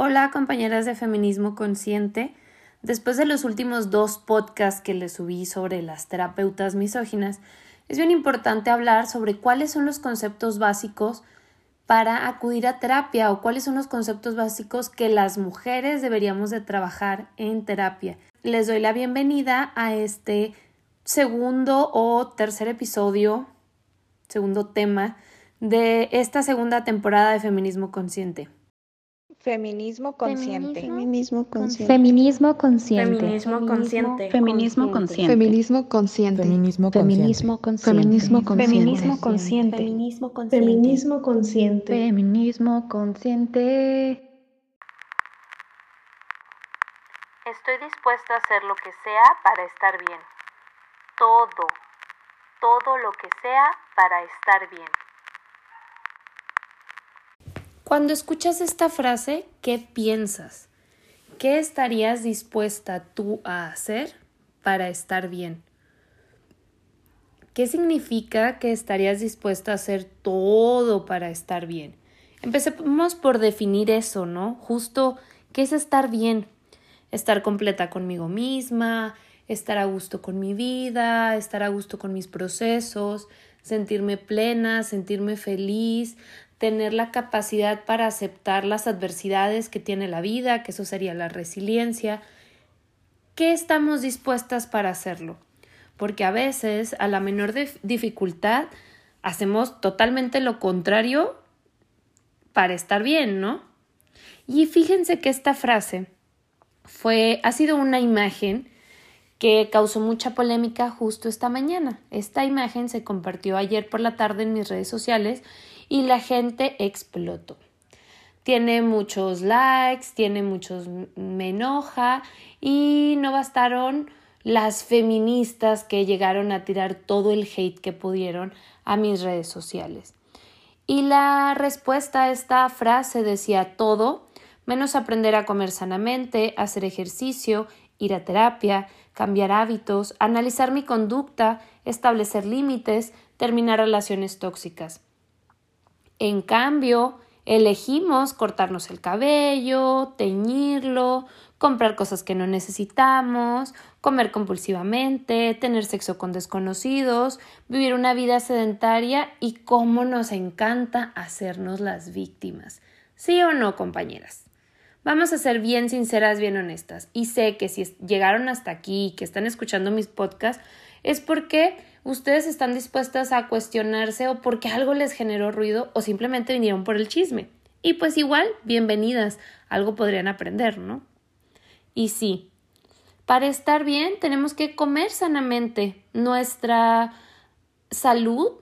Hola compañeras de Feminismo Consciente. Después de los últimos dos podcasts que les subí sobre las terapeutas misóginas, es bien importante hablar sobre cuáles son los conceptos básicos para acudir a terapia o cuáles son los conceptos básicos que las mujeres deberíamos de trabajar en terapia. Les doy la bienvenida a este segundo o tercer episodio, segundo tema de esta segunda temporada de Feminismo Consciente. Feminismo consciente. Feminismo consciente. Feminismo consciente. Feminismo consciente. Feminismo consciente. Feminismo consciente. Feminismo consciente. Feminismo consciente. Feminismo consciente. Feminismo consciente. Feminismo consciente. Feminismo consciente. Estoy dispuesta a hacer lo que sea para estar bien. Todo, todo lo que sea para estar bien. Cuando escuchas esta frase, ¿qué piensas? ¿Qué estarías dispuesta tú a hacer para estar bien? ¿Qué significa que estarías dispuesta a hacer todo para estar bien? Empecemos por definir eso, ¿no? Justo, ¿qué es estar bien? Estar completa conmigo misma, estar a gusto con mi vida, estar a gusto con mis procesos, sentirme plena, sentirme feliz, tener la capacidad para aceptar las adversidades que tiene la vida, que eso sería la resiliencia. ¿Qué estamos dispuestas para hacerlo? Porque a veces, a la menor dificultad, hacemos totalmente lo contrario para estar bien, ¿no? Y fíjense que esta frase fue, ha sido una imagen que causó mucha polémica justo esta mañana. Esta imagen se compartió ayer por la tarde en mis redes sociales y la gente explotó. Tiene muchos likes, tiene muchos me enoja y no bastaron las feministas que llegaron a tirar todo el hate que pudieron a mis redes sociales. Y la respuesta a esta frase decía todo, menos aprender a comer sanamente, hacer ejercicio, ir a terapia, cambiar hábitos, analizar mi conducta, establecer límites, terminar relaciones tóxicas. En cambio, elegimos cortarnos el cabello, teñirlo, comprar cosas que no necesitamos, comer compulsivamente, tener sexo con desconocidos, vivir una vida sedentaria y cómo nos encanta hacernos las víctimas. ¿Sí o no, compañeras? Vamos a ser bien sinceras, bien honestas. Y sé que si llegaron hasta aquí y que están escuchando mis podcasts, es porque ustedes están dispuestas a cuestionarse o porque algo les generó ruido o simplemente vinieron por el chisme. Y pues igual, bienvenidas, algo podrían aprender, ¿no? Y sí, para estar bien tenemos que comer sanamente. Nuestra salud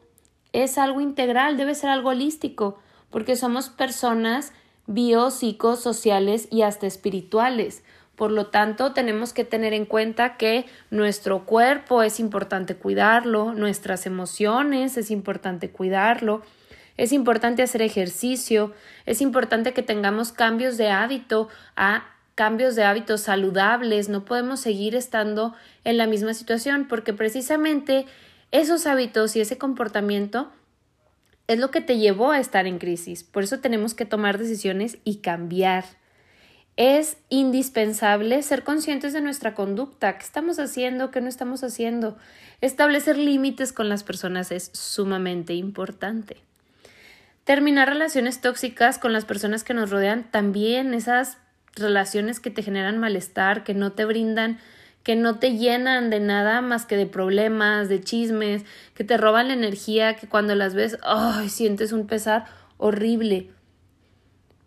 es algo integral, debe ser algo holístico, porque somos personas biopsicosociales y hasta espirituales. Por lo tanto, tenemos que tener en cuenta que nuestro cuerpo es importante cuidarlo, nuestras emociones es importante cuidarlo, es importante hacer ejercicio, es importante que tengamos cambios de hábito a cambios de hábitos saludables, no podemos seguir estando en la misma situación porque precisamente esos hábitos y ese comportamiento es lo que te llevó a estar en crisis. Por eso tenemos que tomar decisiones y cambiar. Es indispensable ser conscientes de nuestra conducta, qué estamos haciendo, qué no estamos haciendo. Establecer límites con las personas es sumamente importante. Terminar relaciones tóxicas con las personas que nos rodean también, esas relaciones que te generan malestar, que no te brindan, que no te llenan de nada más que de problemas, de chismes, que te roban la energía, que cuando las ves, ay, sientes un pesar horrible.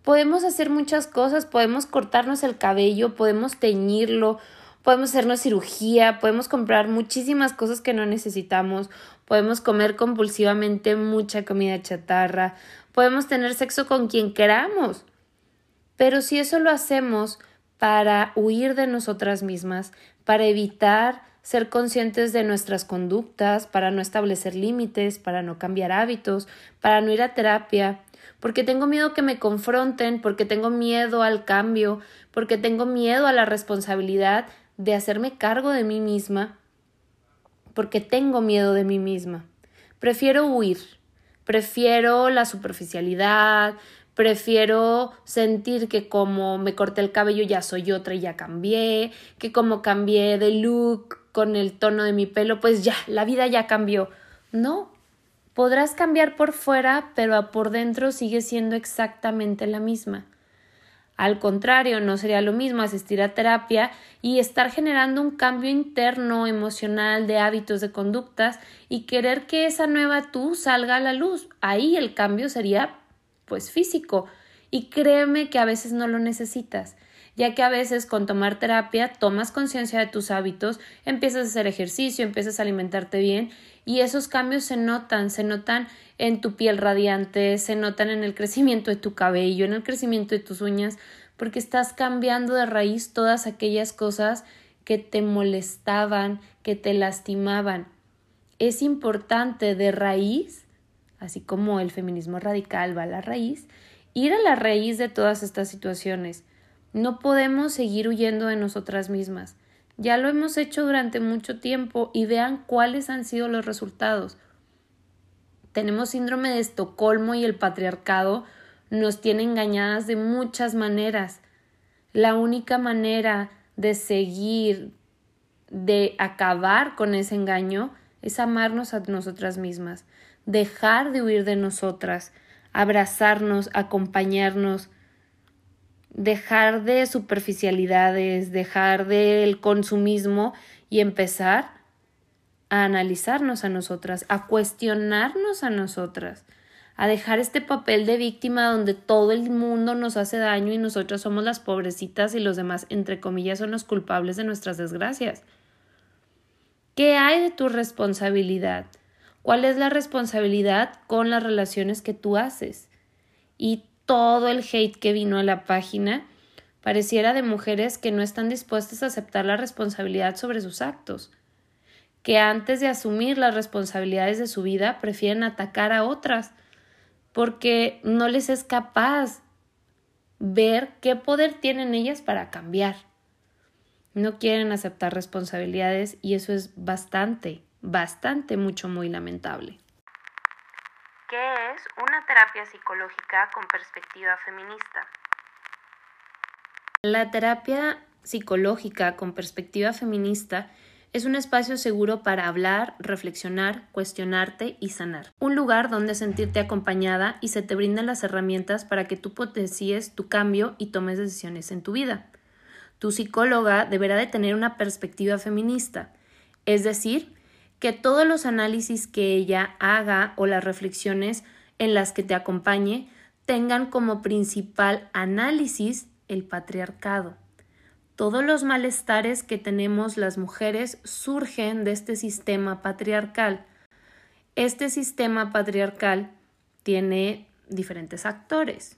Podemos hacer muchas cosas, podemos cortarnos el cabello, podemos teñirlo, podemos hacernos cirugía, podemos comprar muchísimas cosas que no necesitamos, podemos comer compulsivamente mucha comida chatarra, podemos tener sexo con quien queramos. Pero si eso lo hacemos para huir de nosotras mismas, para evitar ser conscientes de nuestras conductas, para no establecer límites, para no cambiar hábitos, para no ir a terapia, porque tengo miedo que me confronten, porque tengo miedo al cambio, porque tengo miedo a la responsabilidad de hacerme cargo de mí misma, porque tengo miedo de mí misma. Prefiero huir, prefiero la superficialidad, prefiero sentir que como me corté el cabello ya soy otra y ya cambié, que como cambié de look con el tono de mi pelo, pues ya, la vida ya cambió. No, podrás cambiar por fuera, pero por dentro sigue siendo exactamente la misma. Al contrario, no sería lo mismo asistir a terapia y estar generando un cambio interno, emocional, de hábitos, de conductas y querer que esa nueva tú salga a la luz. Ahí el cambio sería pues físico. Y créeme que a veces no lo necesitas, ya que a veces con tomar terapia tomas conciencia de tus hábitos, empiezas a hacer ejercicio, empiezas a alimentarte bien y esos cambios se notan, se notan en tu piel radiante, se notan en el crecimiento de tu cabello, en el crecimiento de tus uñas, porque estás cambiando de raíz todas aquellas cosas que te molestaban, que te lastimaban. Es importante de raíz así como el feminismo radical va a la raíz, ir a la raíz de todas estas situaciones. No podemos seguir huyendo de nosotras mismas. Ya lo hemos hecho durante mucho tiempo y vean cuáles han sido los resultados. Tenemos síndrome de Estocolmo y el patriarcado nos tiene engañadas de muchas maneras. La única manera de seguir, de acabar con ese engaño, es amarnos a nosotras mismas dejar de huir de nosotras, abrazarnos, acompañarnos, dejar de superficialidades, dejar del consumismo y empezar a analizarnos a nosotras, a cuestionarnos a nosotras, a dejar este papel de víctima donde todo el mundo nos hace daño y nosotras somos las pobrecitas y los demás, entre comillas, son los culpables de nuestras desgracias. ¿Qué hay de tu responsabilidad? ¿Cuál es la responsabilidad con las relaciones que tú haces? Y todo el hate que vino a la página pareciera de mujeres que no están dispuestas a aceptar la responsabilidad sobre sus actos, que antes de asumir las responsabilidades de su vida prefieren atacar a otras, porque no les es capaz ver qué poder tienen ellas para cambiar. No quieren aceptar responsabilidades y eso es bastante bastante, mucho, muy lamentable. ¿Qué es una terapia psicológica con perspectiva feminista? La terapia psicológica con perspectiva feminista es un espacio seguro para hablar, reflexionar, cuestionarte y sanar. Un lugar donde sentirte acompañada y se te brindan las herramientas para que tú potencies tu cambio y tomes decisiones en tu vida. Tu psicóloga deberá de tener una perspectiva feminista, es decir, que todos los análisis que ella haga o las reflexiones en las que te acompañe tengan como principal análisis el patriarcado. Todos los malestares que tenemos las mujeres surgen de este sistema patriarcal. Este sistema patriarcal tiene diferentes actores,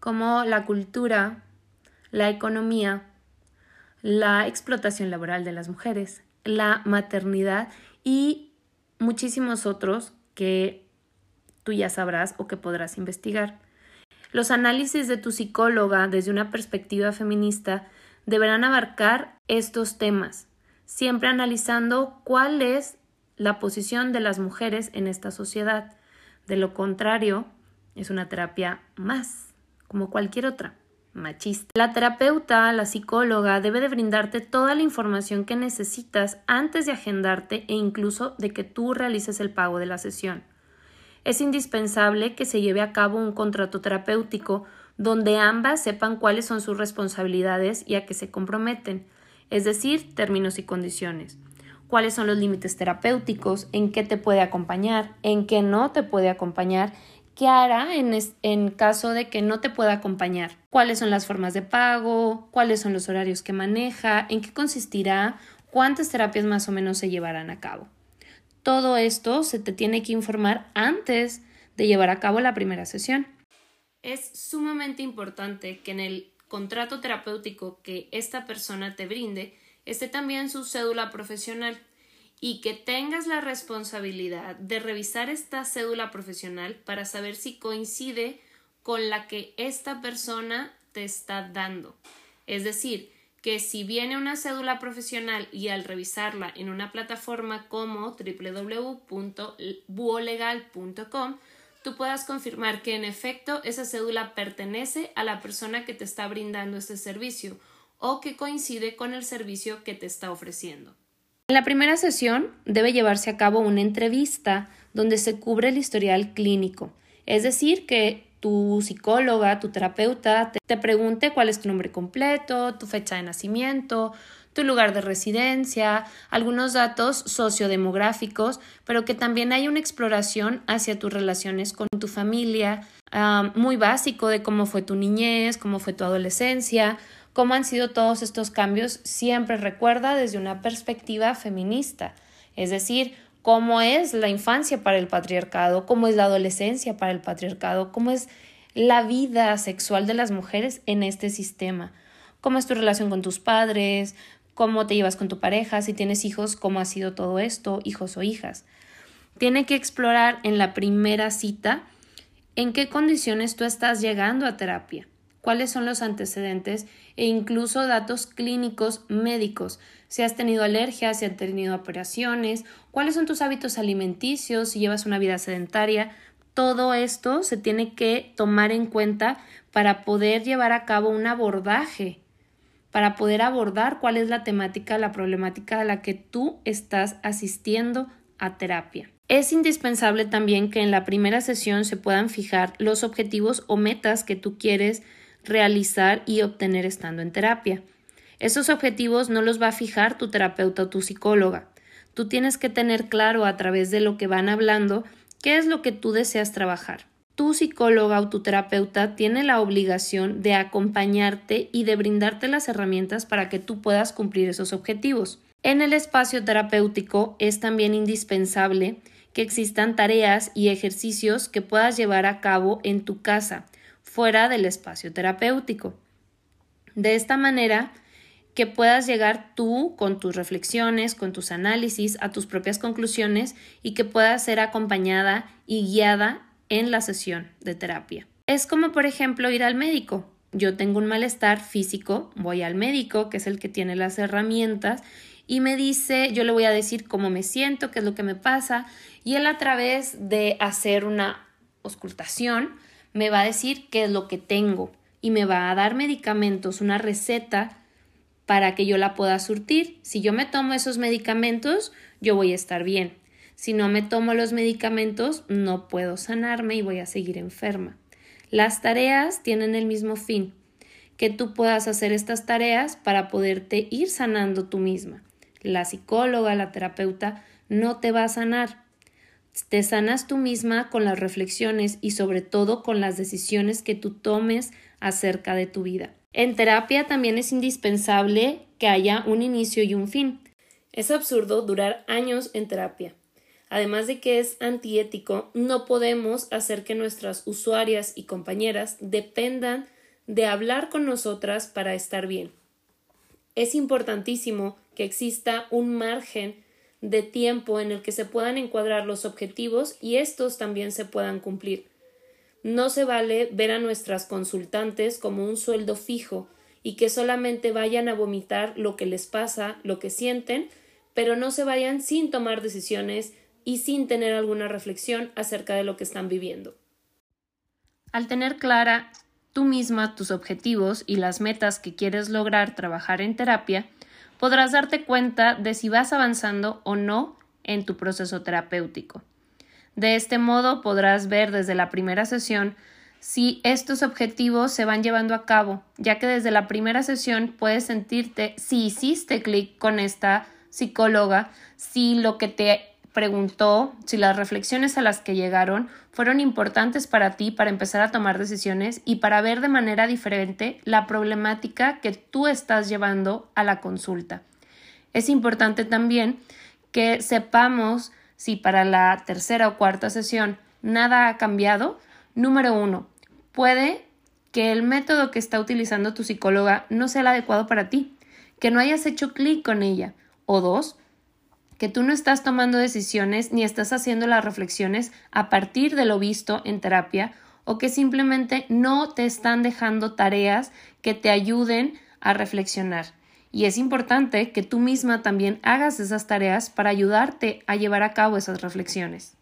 como la cultura, la economía, la explotación laboral de las mujeres, la maternidad y muchísimos otros que tú ya sabrás o que podrás investigar. Los análisis de tu psicóloga desde una perspectiva feminista deberán abarcar estos temas, siempre analizando cuál es la posición de las mujeres en esta sociedad. De lo contrario, es una terapia más, como cualquier otra machista. La terapeuta, la psicóloga, debe de brindarte toda la información que necesitas antes de agendarte e incluso de que tú realices el pago de la sesión. Es indispensable que se lleve a cabo un contrato terapéutico donde ambas sepan cuáles son sus responsabilidades y a qué se comprometen, es decir, términos y condiciones. Cuáles son los límites terapéuticos, en qué te puede acompañar, en qué no te puede acompañar ¿Qué hará en, en caso de que no te pueda acompañar? ¿Cuáles son las formas de pago? ¿Cuáles son los horarios que maneja? ¿En qué consistirá? ¿Cuántas terapias más o menos se llevarán a cabo? Todo esto se te tiene que informar antes de llevar a cabo la primera sesión. Es sumamente importante que en el contrato terapéutico que esta persona te brinde esté también su cédula profesional y que tengas la responsabilidad de revisar esta cédula profesional para saber si coincide con la que esta persona te está dando. Es decir, que si viene una cédula profesional y al revisarla en una plataforma como www.buolegal.com, tú puedas confirmar que en efecto esa cédula pertenece a la persona que te está brindando este servicio o que coincide con el servicio que te está ofreciendo. En la primera sesión debe llevarse a cabo una entrevista donde se cubre el historial clínico, es decir, que tu psicóloga, tu terapeuta te, pregunte cuál es tu nombre completo, tu fecha de nacimiento, tu lugar de residencia, algunos datos sociodemográficos, pero que también hay una exploración hacia tus relaciones con tu familia, ah, muy básico de cómo fue tu niñez, cómo fue tu adolescencia, cómo han sido todos estos cambios, siempre recuerda desde una perspectiva feminista, es decir, cómo es la infancia para el patriarcado, cómo es la adolescencia para el patriarcado, cómo es la vida sexual de las mujeres en este sistema, cómo es tu relación con tus padres, cómo te llevas con tu pareja, si tienes hijos, cómo ha sido todo esto, hijos o hijas. Tiene que explorar en la primera cita en qué condiciones tú estás llegando a terapia cuáles son los antecedentes e incluso datos clínicos médicos, si has tenido alergias, si has tenido operaciones, cuáles son tus hábitos alimenticios, si llevas una vida sedentaria. Todo esto se tiene que tomar en cuenta para poder llevar a cabo un abordaje, para poder abordar cuál es la temática, la problemática a la que tú estás asistiendo a terapia. Es indispensable también que en la primera sesión se puedan fijar los objetivos o metas que tú quieres realizar y obtener estando en terapia. Esos objetivos no los va a fijar tu terapeuta o tu psicóloga. Tú tienes que tener claro a través de lo que van hablando qué es lo que tú deseas trabajar. Tu psicóloga o tu terapeuta tiene la obligación de acompañarte y de brindarte las herramientas para que tú puedas cumplir esos objetivos. En el espacio terapéutico es también indispensable que existan tareas y ejercicios que puedas llevar a cabo en tu casa fuera del espacio terapéutico. De esta manera, que puedas llegar tú con tus reflexiones, con tus análisis, a tus propias conclusiones y que puedas ser acompañada y guiada en la sesión de terapia. Es como, por ejemplo, ir al médico. Yo tengo un malestar físico, voy al médico, que es el que tiene las herramientas, y me dice, yo le voy a decir cómo me siento, qué es lo que me pasa, y él a través de hacer una auscultación, me va a decir qué es lo que tengo y me va a dar medicamentos, una receta para que yo la pueda surtir. Si yo me tomo esos medicamentos, yo voy a estar bien. Si no me tomo los medicamentos, no puedo sanarme y voy a seguir enferma. Las tareas tienen el mismo fin, que tú puedas hacer estas tareas para poderte ir sanando tú misma. La psicóloga, la terapeuta, no te va a sanar, te sanas tú misma con las reflexiones y sobre todo con las decisiones que tú tomes acerca de tu vida. En terapia también es indispensable que haya un inicio y un fin. Es absurdo durar años en terapia. Además de que es antiético, no podemos hacer que nuestras usuarias y compañeras dependan de hablar con nosotras para estar bien. Es importantísimo que exista un margen de tiempo en el que se puedan encuadrar los objetivos y estos también se puedan cumplir. No se vale ver a nuestras consultantes como un sueldo fijo y que solamente vayan a vomitar lo que les pasa, lo que sienten, pero no se vayan sin tomar decisiones y sin tener alguna reflexión acerca de lo que están viviendo. Al tener clara tú misma tus objetivos y las metas que quieres lograr trabajar en terapia, podrás darte cuenta de si vas avanzando o no en tu proceso terapéutico. De este modo podrás ver desde la primera sesión si estos objetivos se van llevando a cabo, ya que desde la primera sesión puedes sentirte si hiciste clic con esta psicóloga, si lo que te preguntó, si las reflexiones a las que llegaron fueron importantes para ti para empezar a tomar decisiones y para ver de manera diferente la problemática que tú estás llevando a la consulta. Es importante también que sepamos si para la tercera o cuarta sesión nada ha cambiado. Número uno, puede que el método que está utilizando tu psicóloga no sea el adecuado para ti, que no hayas hecho clic con ella. O dos, que tú no estás tomando decisiones ni estás haciendo las reflexiones a partir de lo visto en terapia o que simplemente no te están dejando tareas que te ayuden a reflexionar. Y es importante que tú misma también hagas esas tareas para ayudarte a llevar a cabo esas reflexiones.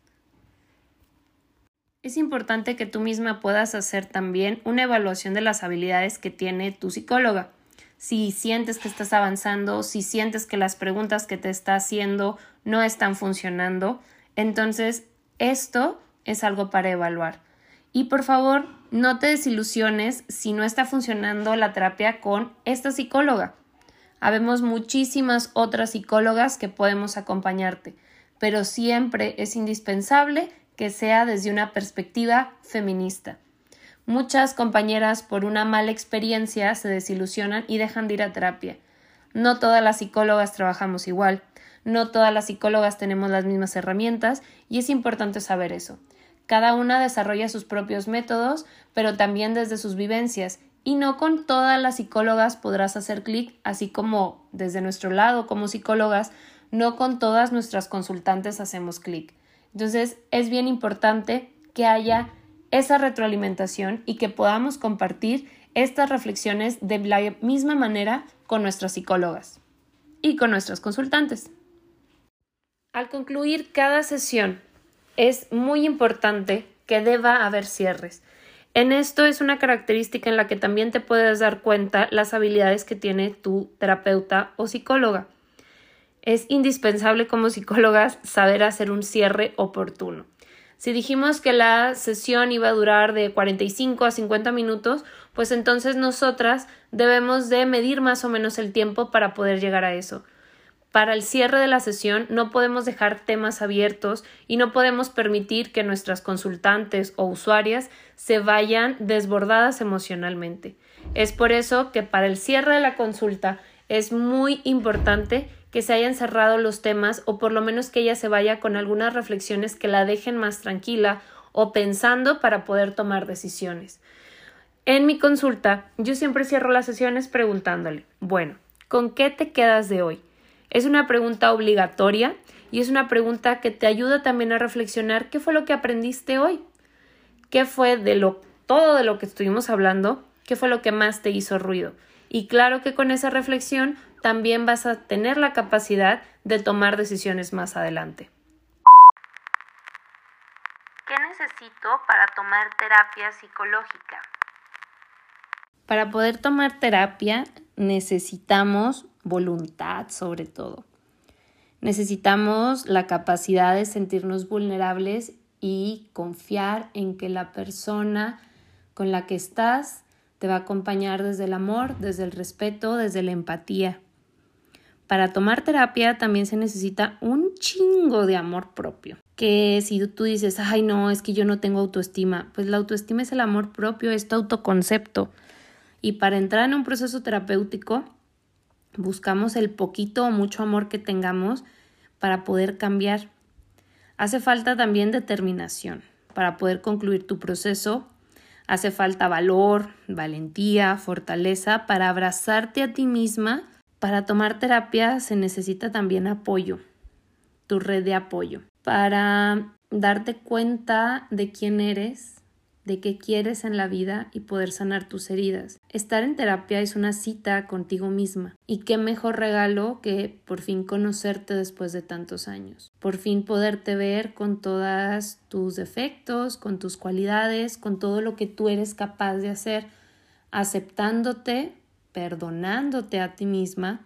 es importante que tú misma puedas hacer también una evaluación de las habilidades que tiene tu psicóloga. Si sientes que estás avanzando, si sientes que las preguntas que te está haciendo no están funcionando, entonces esto es algo para evaluar. Y por favor, no te desilusiones si no está funcionando la terapia con esta psicóloga. Habemos muchísimas otras psicólogas que podemos acompañarte, pero siempre es indispensable que sea desde una perspectiva feminista. Muchas compañeras por una mala experiencia se desilusionan y dejan de ir a terapia. No todas las psicólogas trabajamos igual, no todas las psicólogas tenemos las mismas herramientas y es importante saber eso. Cada una desarrolla sus propios métodos, pero también desde sus vivencias, y no con todas las psicólogas podrás hacer clic, así como desde nuestro lado como psicólogas, no con todas nuestras consultantes hacemos clic. Entonces es bien importante que haya esa retroalimentación y que podamos compartir estas reflexiones de la misma manera con nuestras psicólogas y con nuestras consultantes. Al concluir cada sesión, es muy importante que deba haber cierres. En esto es una característica en la que también te puedes dar cuenta las habilidades que tiene tu terapeuta o psicóloga es indispensable como psicólogas saber hacer un cierre oportuno. Si dijimos que la sesión iba a durar de 45 a 50 minutos, pues entonces nosotras debemos de medir más o menos el tiempo para poder llegar a eso. Para el cierre de la sesión no podemos dejar temas abiertos y no podemos permitir que nuestras consultantes o usuarias se vayan desbordadas emocionalmente. Es por eso que para el cierre de la consulta es muy importante que se hayan cerrado los temas o por lo menos que ella se vaya con algunas reflexiones que la dejen más tranquila o pensando para poder tomar decisiones. En mi consulta, yo siempre cierro las sesiones preguntándole, bueno, ¿con qué te quedas de hoy? Es una pregunta obligatoria y es una pregunta que te ayuda también a reflexionar qué fue lo que aprendiste hoy, qué fue de lo todo de lo que estuvimos hablando, qué fue lo que más te hizo ruido. Y claro que con esa reflexión también vas a tener la capacidad de tomar decisiones más adelante. ¿Qué necesito para tomar terapia psicológica? Para poder tomar terapia necesitamos voluntad sobre todo. Necesitamos la capacidad de sentirnos vulnerables y confiar en que la persona con la que estás te va a acompañar desde el amor, desde el respeto, desde la empatía. Para tomar terapia también se necesita un chingo de amor propio. Que si tú dices, ay no, es que yo no tengo autoestima, pues la autoestima es el amor propio, es tu autoconcepto. Y para entrar en un proceso terapéutico, buscamos el poquito o mucho amor que tengamos para poder cambiar. Hace falta también determinación para poder concluir tu proceso. Hace falta valor, valentía, fortaleza para abrazarte a ti misma para tomar terapia se necesita también apoyo, tu red de apoyo, para darte cuenta de quién eres, de qué quieres en la vida y poder sanar tus heridas. Estar en terapia es una cita contigo misma. Y qué mejor regalo que por fin conocerte después de tantos años. Por fin poderte ver con todos tus defectos, con tus cualidades, con todo lo que tú eres capaz de hacer, aceptándote perdonándote a ti misma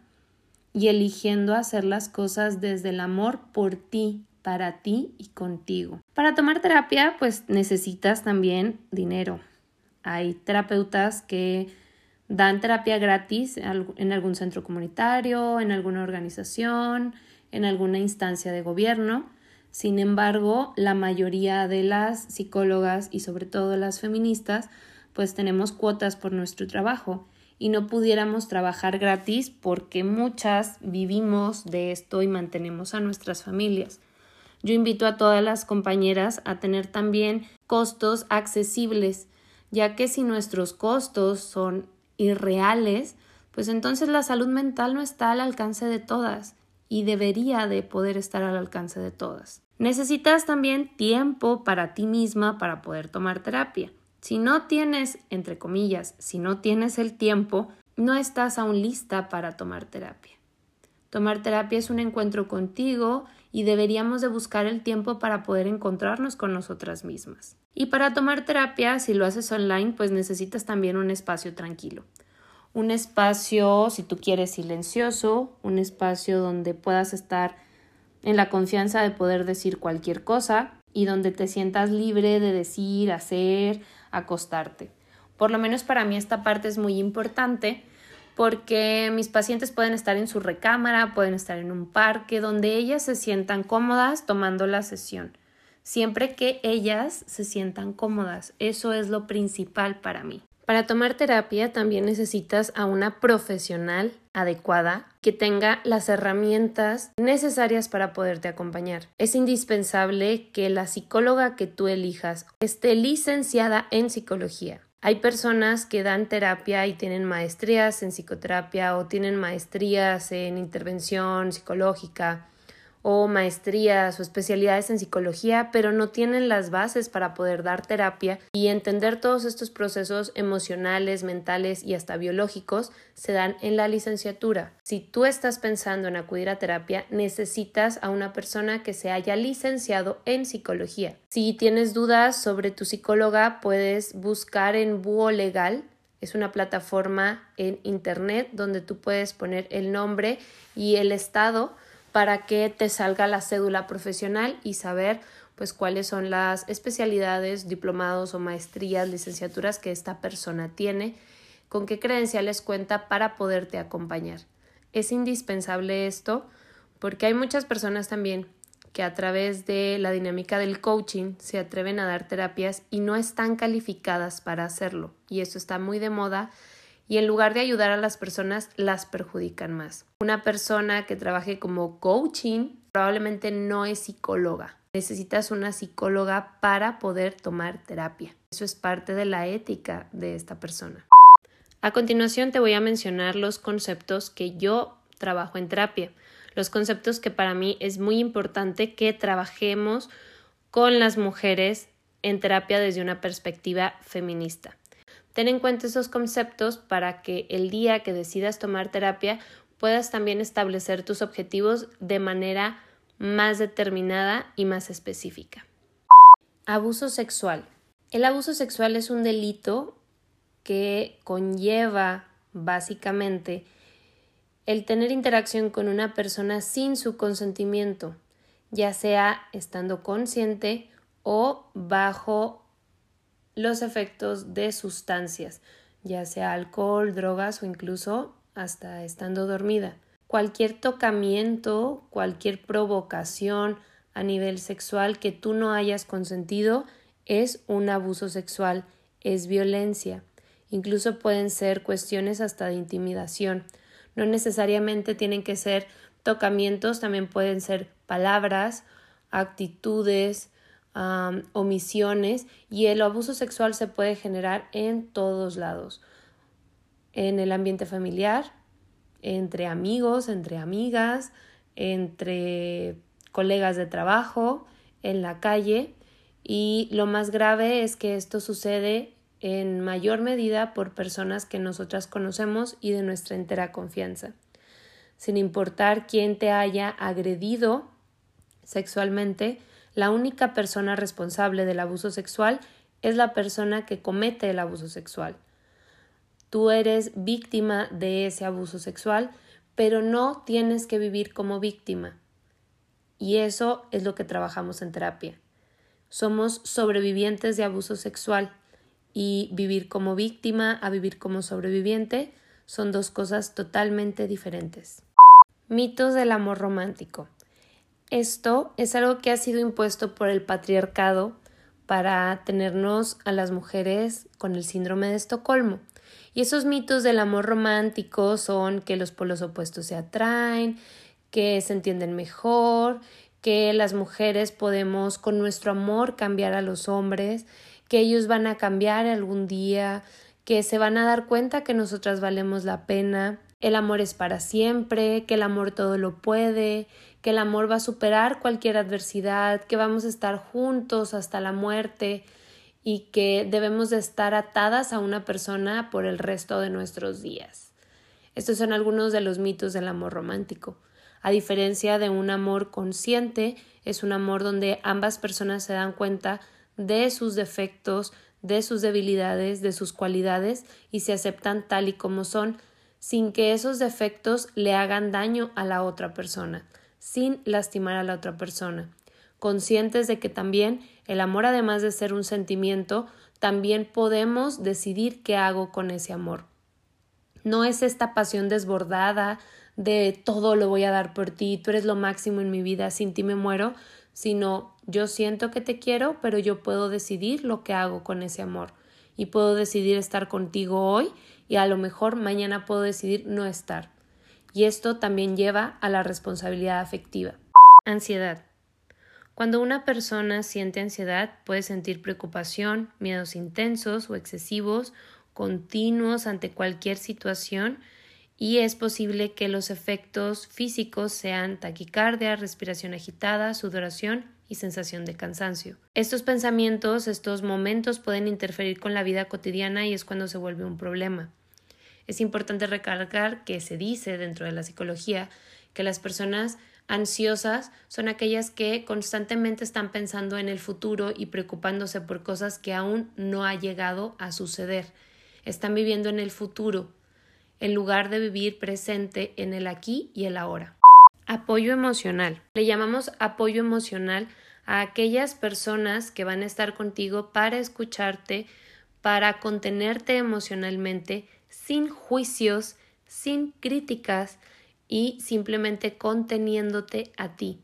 y eligiendo hacer las cosas desde el amor por ti, para ti y contigo. Para tomar terapia, pues necesitas también dinero. Hay terapeutas que dan terapia gratis en algún centro comunitario, en alguna organización, en alguna instancia de gobierno. Sin embargo, la mayoría de las psicólogas y sobre todo las feministas, pues tenemos cuotas por nuestro trabajo y no pudiéramos trabajar gratis porque muchas vivimos de esto y mantenemos a nuestras familias. Yo invito a todas las compañeras a tener también costos accesibles, ya que si nuestros costos son irreales, pues entonces la salud mental no está al alcance de todas y debería de poder estar al alcance de todas. Necesitas también tiempo para ti misma para poder tomar terapia. Si no tienes, entre comillas, si no tienes el tiempo, no estás aún lista para tomar terapia. Tomar terapia es un encuentro contigo y deberíamos de buscar el tiempo para poder encontrarnos con nosotras mismas. Y para tomar terapia, si lo haces online, pues necesitas también un espacio tranquilo. Un espacio, si tú quieres, silencioso, un espacio donde puedas estar en la confianza de poder decir cualquier cosa y donde te sientas libre de decir, hacer, acostarte. Por lo menos para mí esta parte es muy importante porque mis pacientes pueden estar en su recámara, pueden estar en un parque, donde ellas se sientan cómodas tomando la sesión. Siempre que ellas se sientan cómodas, eso es lo principal para mí. Para tomar terapia también necesitas a una profesional adecuada que tenga las herramientas necesarias para poderte acompañar. Es indispensable que la psicóloga que tú elijas esté licenciada en psicología. Hay personas que dan terapia y tienen maestrías en psicoterapia o tienen maestrías en intervención psicológica o maestrías o especialidades en psicología, pero no tienen las bases para poder dar terapia y entender todos estos procesos emocionales, mentales y hasta biológicos se dan en la licenciatura. Si tú estás pensando en acudir a terapia, necesitas a una persona que se haya licenciado en psicología. Si tienes dudas sobre tu psicóloga, puedes buscar en Búho Legal es una plataforma en Internet donde tú puedes poner el nombre y el estado para que te salga la cédula profesional y saber pues cuáles son las especialidades, diplomados o maestrías, licenciaturas que esta persona tiene, con qué credenciales cuenta para poderte acompañar. Es indispensable esto porque hay muchas personas también que a través de la dinámica del coaching se atreven a dar terapias y no están calificadas para hacerlo. Y esto está muy de moda y en lugar de ayudar a las personas, las perjudican más. Una persona que trabaje como coaching probablemente no es psicóloga. Necesitas una psicóloga para poder tomar terapia. Eso es parte de la ética de esta persona. A continuación te voy a mencionar los conceptos que yo trabajo en terapia, los conceptos que para mí es muy importante que trabajemos con las mujeres en terapia desde una perspectiva feminista. Ten en cuenta esos conceptos para que el día que decidas tomar terapia puedas también establecer tus objetivos de manera más determinada y más específica. Abuso sexual. El abuso sexual es un delito que conlleva básicamente el tener interacción con una persona sin su consentimiento, ya sea estando consciente o bajo los efectos de sustancias, ya sea alcohol, drogas o incluso hasta estando dormida. Cualquier tocamiento, cualquier provocación a nivel sexual que tú no hayas consentido es un abuso sexual, es violencia. Incluso pueden ser cuestiones hasta de intimidación. No necesariamente tienen que ser tocamientos, también pueden ser palabras, actitudes, omisiones y el abuso sexual se puede generar en todos lados, en el ambiente familiar, entre amigos, entre amigas, entre colegas de trabajo, en la calle y lo más grave es que esto sucede en mayor medida por personas que nosotras conocemos y de nuestra entera confianza. Sin importar quién te haya agredido sexualmente, la única persona responsable del abuso sexual es la persona que comete el abuso sexual. Tú eres víctima de ese abuso sexual, pero no tienes que vivir como víctima. Y eso es lo que trabajamos en terapia. Somos sobrevivientes de abuso sexual y vivir como víctima a vivir como sobreviviente son dos cosas totalmente diferentes. Mitos del amor romántico. Esto es algo que ha sido impuesto por el patriarcado para tenernos a las mujeres con el síndrome de Estocolmo. Y esos mitos del amor romántico son que los polos opuestos se atraen, que se entienden mejor, que las mujeres podemos con nuestro amor cambiar a los hombres, que ellos van a cambiar algún día, que se van a dar cuenta que nosotras valemos la pena, el amor es para siempre, que el amor todo lo puede, que el amor va a superar cualquier adversidad, que vamos a estar juntos hasta la muerte y que debemos de estar atadas a una persona por el resto de nuestros días. Estos son algunos de los mitos del amor romántico. A diferencia de un amor consciente, es un amor donde ambas personas se dan cuenta de sus defectos, de sus debilidades, de sus cualidades y se aceptan tal y como son, sin que esos defectos le hagan daño a la otra persona, sin lastimar a la otra persona, conscientes de que también el amor, además de ser un sentimiento, también podemos decidir qué hago con ese amor. No es esta pasión desbordada de todo lo voy a dar por ti, tú eres lo máximo en mi vida, sin ti me muero, sino yo siento que te quiero, pero yo puedo decidir lo que hago con ese amor y puedo decidir estar contigo hoy y a lo mejor mañana puedo decidir no estar. Y esto también lleva a la responsabilidad afectiva. Ansiedad. Cuando una persona siente ansiedad puede sentir preocupación, miedos intensos o excesivos, continuos ante cualquier situación y es posible que los efectos físicos sean taquicardia, respiración agitada, sudoración y sensación de cansancio. Estos pensamientos, estos momentos pueden interferir con la vida cotidiana y es cuando se vuelve un problema. Es importante recalcar que se dice dentro de la psicología que las personas ansiosas son aquellas que constantemente están pensando en el futuro y preocupándose por cosas que aún no ha llegado a suceder. Están viviendo en el futuro, en lugar de vivir presente en el aquí y el ahora. Apoyo emocional. Le llamamos apoyo emocional a aquellas personas que van a estar contigo para escucharte, para contenerte emocionalmente, sin juicios, sin críticas y simplemente conteniéndote a ti.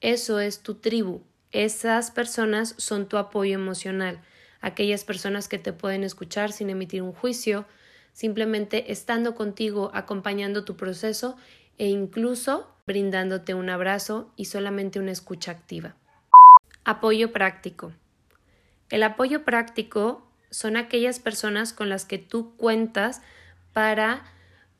Eso es tu tribu. Esas personas son tu apoyo emocional. Aquellas personas que te pueden escuchar sin emitir un juicio, simplemente estando contigo, acompañando tu proceso e incluso brindándote un abrazo y solamente una escucha activa. Apoyo práctico. El apoyo práctico son aquellas personas con las que tú cuentas para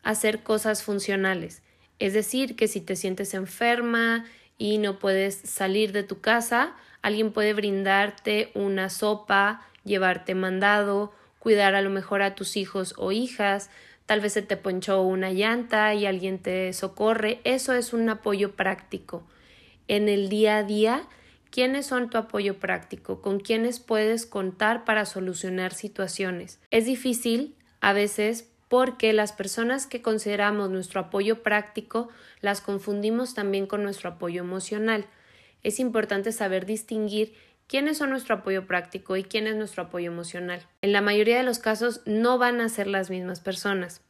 hacer cosas funcionales. Es decir, que si te sientes enferma y no puedes salir de tu casa, alguien puede brindarte una sopa, llevarte mandado, cuidar a lo mejor a tus hijos o hijas, tal vez se te ponchó una llanta y alguien te socorre, eso es un apoyo práctico. En el día a día, ¿quiénes son tu apoyo práctico? ¿Con quiénes puedes contar para solucionar situaciones? Es difícil a veces porque las personas que consideramos nuestro apoyo práctico las confundimos también con nuestro apoyo emocional. Es importante saber distinguir quiénes son nuestro apoyo práctico y quién es nuestro apoyo emocional. En la mayoría de los casos no van a ser las mismas personas.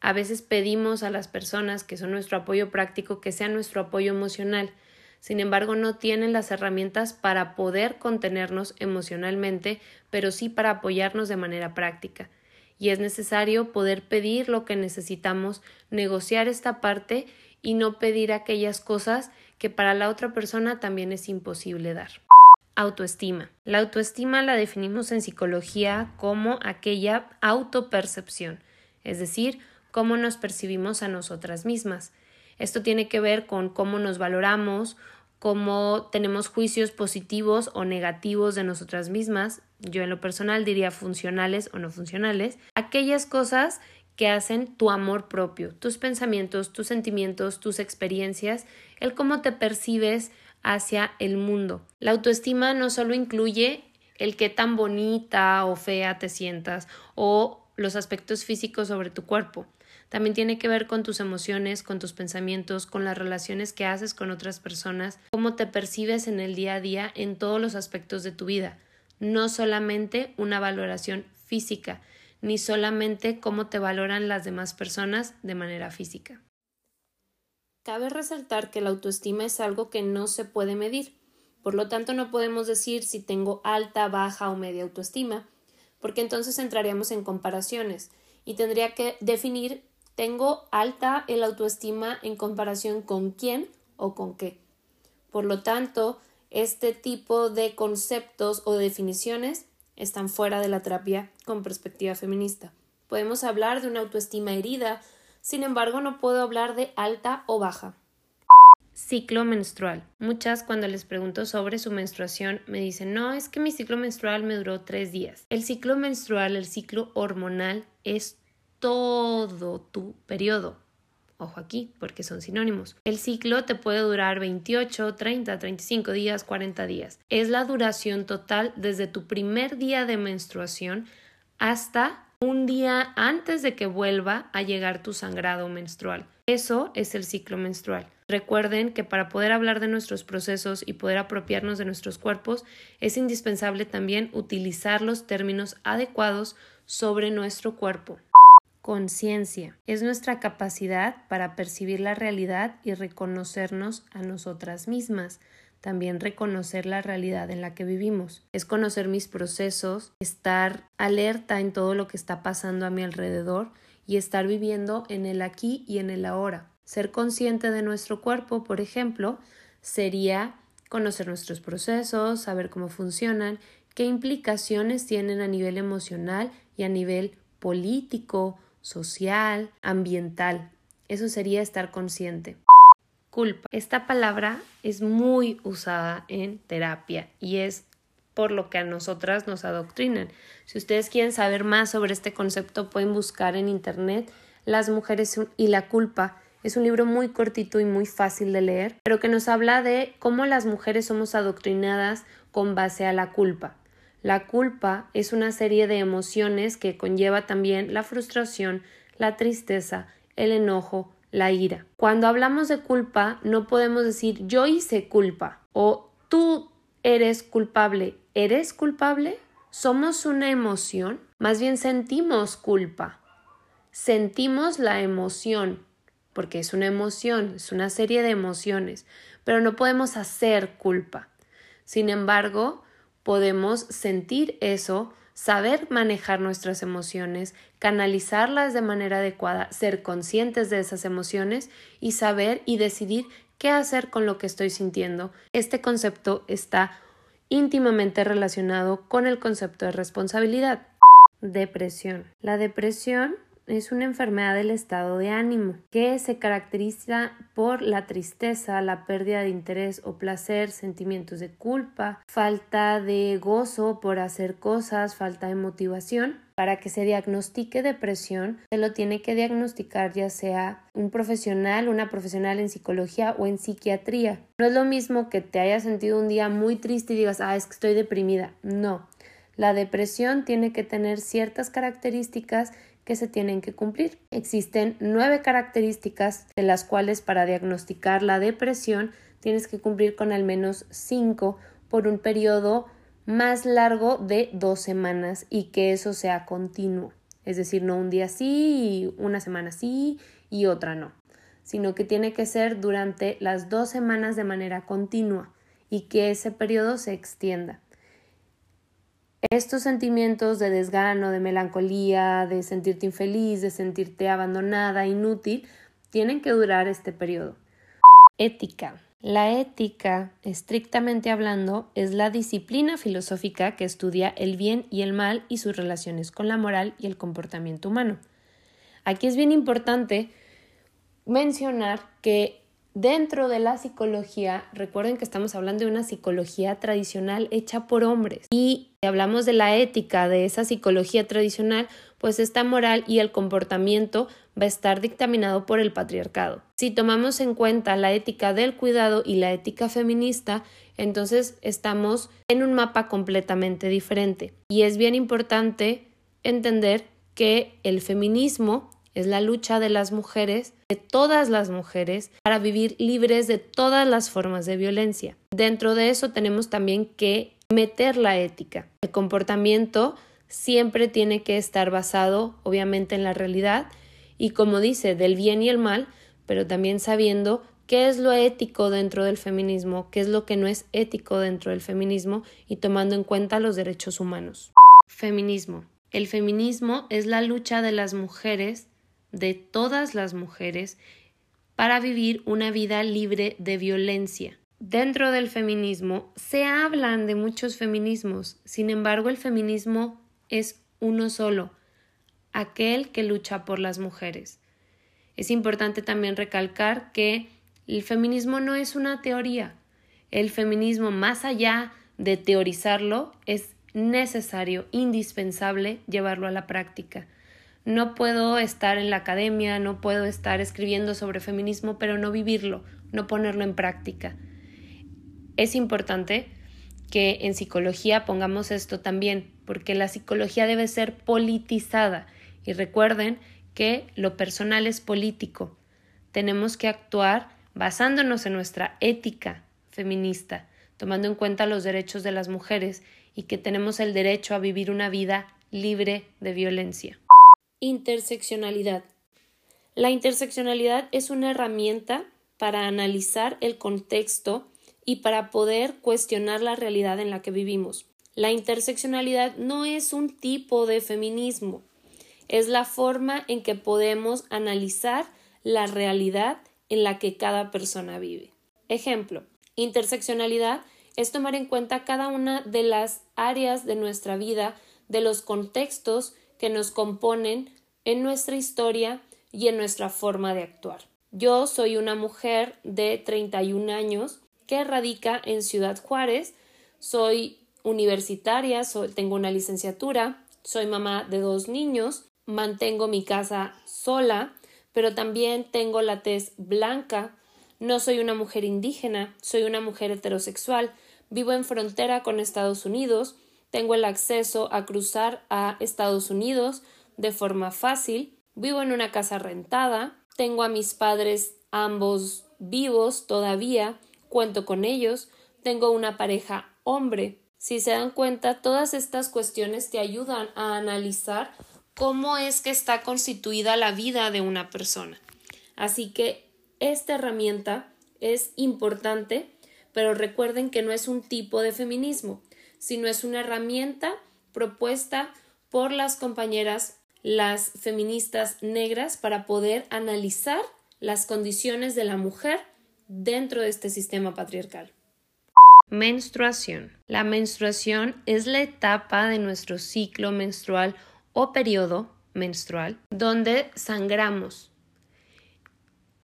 A veces pedimos a las personas que son nuestro apoyo práctico que sean nuestro apoyo emocional. Sin embargo, no tienen las herramientas para poder contenernos emocionalmente, pero sí para apoyarnos de manera práctica. Y es necesario poder pedir lo que necesitamos, negociar esta parte y no pedir aquellas cosas que para la otra persona también es imposible dar. Autoestima. La autoestima la definimos en psicología como aquella autopercepción, es decir, cómo nos percibimos a nosotras mismas. Esto tiene que ver con cómo nos valoramos, cómo tenemos juicios positivos o negativos de nosotras mismas, yo en lo personal diría funcionales o no funcionales, aquellas cosas que hacen tu amor propio, tus pensamientos, tus sentimientos, tus experiencias, el cómo te percibes hacia el mundo. La autoestima no solo incluye el qué tan bonita o fea te sientas o los aspectos físicos sobre tu cuerpo. También tiene que ver con tus emociones, con tus pensamientos, con las relaciones que haces con otras personas, cómo te percibes en el día a día en todos los aspectos de tu vida, no solamente una valoración física, ni solamente cómo te valoran las demás personas de manera física. Cabe resaltar que la autoestima es algo que no se puede medir. Por lo tanto, no podemos decir si tengo alta, baja o media autoestima, porque entonces entraríamos en comparaciones y tendría que definir tengo alta el autoestima en comparación con quién o con qué. Por lo tanto, este tipo de conceptos o definiciones están fuera de la terapia con perspectiva feminista. Podemos hablar de una autoestima herida, sin embargo, no puedo hablar de alta o baja. Ciclo menstrual. Muchas cuando les pregunto sobre su menstruación me dicen no, es que mi ciclo menstrual me duró tres días. El ciclo menstrual, el ciclo hormonal es todo tu periodo. Ojo aquí, porque son sinónimos. El ciclo te puede durar 28, 30, 35 días, 40 días. Es la duración total desde tu primer día de menstruación hasta un día antes de que vuelva a llegar tu sangrado menstrual. Eso es el ciclo menstrual. Recuerden que para poder hablar de nuestros procesos y poder apropiarnos de nuestros cuerpos es indispensable también utilizar los términos adecuados sobre nuestro cuerpo. Conciencia es nuestra capacidad para percibir la realidad y reconocernos a nosotras mismas. También reconocer la realidad en la que vivimos. Es conocer mis procesos, estar alerta en todo lo que está pasando a mi alrededor y estar viviendo en el aquí y en el ahora. Ser consciente de nuestro cuerpo, por ejemplo, sería conocer nuestros procesos, saber cómo funcionan, qué implicaciones tienen a nivel emocional y a nivel político, social, ambiental. Eso sería estar consciente. Culpa. Esta palabra es muy usada en terapia y es por lo que a nosotras nos adoctrinan. Si ustedes quieren saber más sobre este concepto, pueden buscar en internet Las mujeres y la culpa. Es un libro muy cortito y muy fácil de leer, pero que nos habla de cómo las mujeres somos adoctrinadas con base a la culpa. La culpa es una serie de emociones que conlleva también la frustración, la tristeza, el enojo, la ira. Cuando hablamos de culpa, no podemos decir yo hice culpa o tú eres culpable. ¿Eres culpable? ¿Somos una emoción? Más bien sentimos culpa. Sentimos la emoción, porque es una emoción, es una serie de emociones, pero no podemos hacer culpa. Sin embargo, podemos sentir eso, saber manejar nuestras emociones, canalizarlas de manera adecuada, ser conscientes de esas emociones y saber y decidir qué hacer con lo que estoy sintiendo. Este concepto está íntimamente relacionado con el concepto de responsabilidad. Depresión. La depresión es una enfermedad del estado de ánimo que se caracteriza por la tristeza, la pérdida de interés o placer, sentimientos de culpa, falta de gozo por hacer cosas, falta de motivación. Para que se diagnostique depresión, se lo tiene que diagnosticar ya sea un profesional, una profesional en psicología o en psiquiatría. No es lo mismo que te hayas sentido un día muy triste y digas, ah, es que estoy deprimida. No. La depresión tiene que tener ciertas características que se tienen que cumplir. Existen nueve características de las cuales para diagnosticar la depresión tienes que cumplir con al menos cinco por un periodo más largo de dos semanas y que eso sea continuo. Es decir, no un día sí, una semana sí y otra no, sino que tiene que ser durante las dos semanas de manera continua y que ese periodo se extienda. Estos sentimientos de desgano, de melancolía, de sentirte infeliz, de sentirte abandonada, inútil, tienen que durar este periodo. Ética. La ética, estrictamente hablando, es la disciplina filosófica que estudia el bien y el mal y sus relaciones con la moral y el comportamiento humano. Aquí es bien importante mencionar que Dentro de la psicología, recuerden que estamos hablando de una psicología tradicional hecha por hombres y si hablamos de la ética de esa psicología tradicional, pues esta moral y el comportamiento va a estar dictaminado por el patriarcado. Si tomamos en cuenta la ética del cuidado y la ética feminista, entonces estamos en un mapa completamente diferente. Y es bien importante entender que el feminismo es la lucha de las mujeres, de todas las mujeres, para vivir libres de todas las formas de violencia. Dentro de eso tenemos también que meter la ética. El comportamiento siempre tiene que estar basado, obviamente, en la realidad y, como dice, del bien y el mal, pero también sabiendo qué es lo ético dentro del feminismo, qué es lo que no es ético dentro del feminismo y tomando en cuenta los derechos humanos. Feminismo. El feminismo es la lucha de las mujeres de todas las mujeres para vivir una vida libre de violencia. Dentro del feminismo se hablan de muchos feminismos, sin embargo el feminismo es uno solo, aquel que lucha por las mujeres. Es importante también recalcar que el feminismo no es una teoría. El feminismo, más allá de teorizarlo, es necesario, indispensable llevarlo a la práctica. No puedo estar en la academia, no puedo estar escribiendo sobre feminismo, pero no vivirlo, no ponerlo en práctica. Es importante que en psicología pongamos esto también, porque la psicología debe ser politizada. Y recuerden que lo personal es político. Tenemos que actuar basándonos en nuestra ética feminista, tomando en cuenta los derechos de las mujeres y que tenemos el derecho a vivir una vida libre de violencia. Interseccionalidad. La interseccionalidad es una herramienta para analizar el contexto y para poder cuestionar la realidad en la que vivimos. La interseccionalidad no es un tipo de feminismo, es la forma en que podemos analizar la realidad en la que cada persona vive. Ejemplo, interseccionalidad es tomar en cuenta cada una de las áreas de nuestra vida, de los contextos que nos componen en nuestra historia y en nuestra forma de actuar. Yo soy una mujer de 31 años que radica en Ciudad Juárez, soy universitaria, tengo una licenciatura, soy mamá de dos niños, mantengo mi casa sola, pero también tengo la tez blanca, no soy una mujer indígena, soy una mujer heterosexual, vivo en frontera con Estados Unidos, tengo el acceso a cruzar a Estados Unidos de forma fácil, vivo en una casa rentada, tengo a mis padres ambos vivos todavía, cuento con ellos, tengo una pareja hombre. Si se dan cuenta, todas estas cuestiones te ayudan a analizar cómo es que está constituida la vida de una persona. Así que esta herramienta es importante, pero recuerden que no es un tipo de feminismo, sino es una herramienta propuesta por las compañeras, las feministas negras, para poder analizar las condiciones de la mujer dentro de este sistema patriarcal. Menstruación. La menstruación es la etapa de nuestro ciclo menstrual o periodo menstrual donde sangramos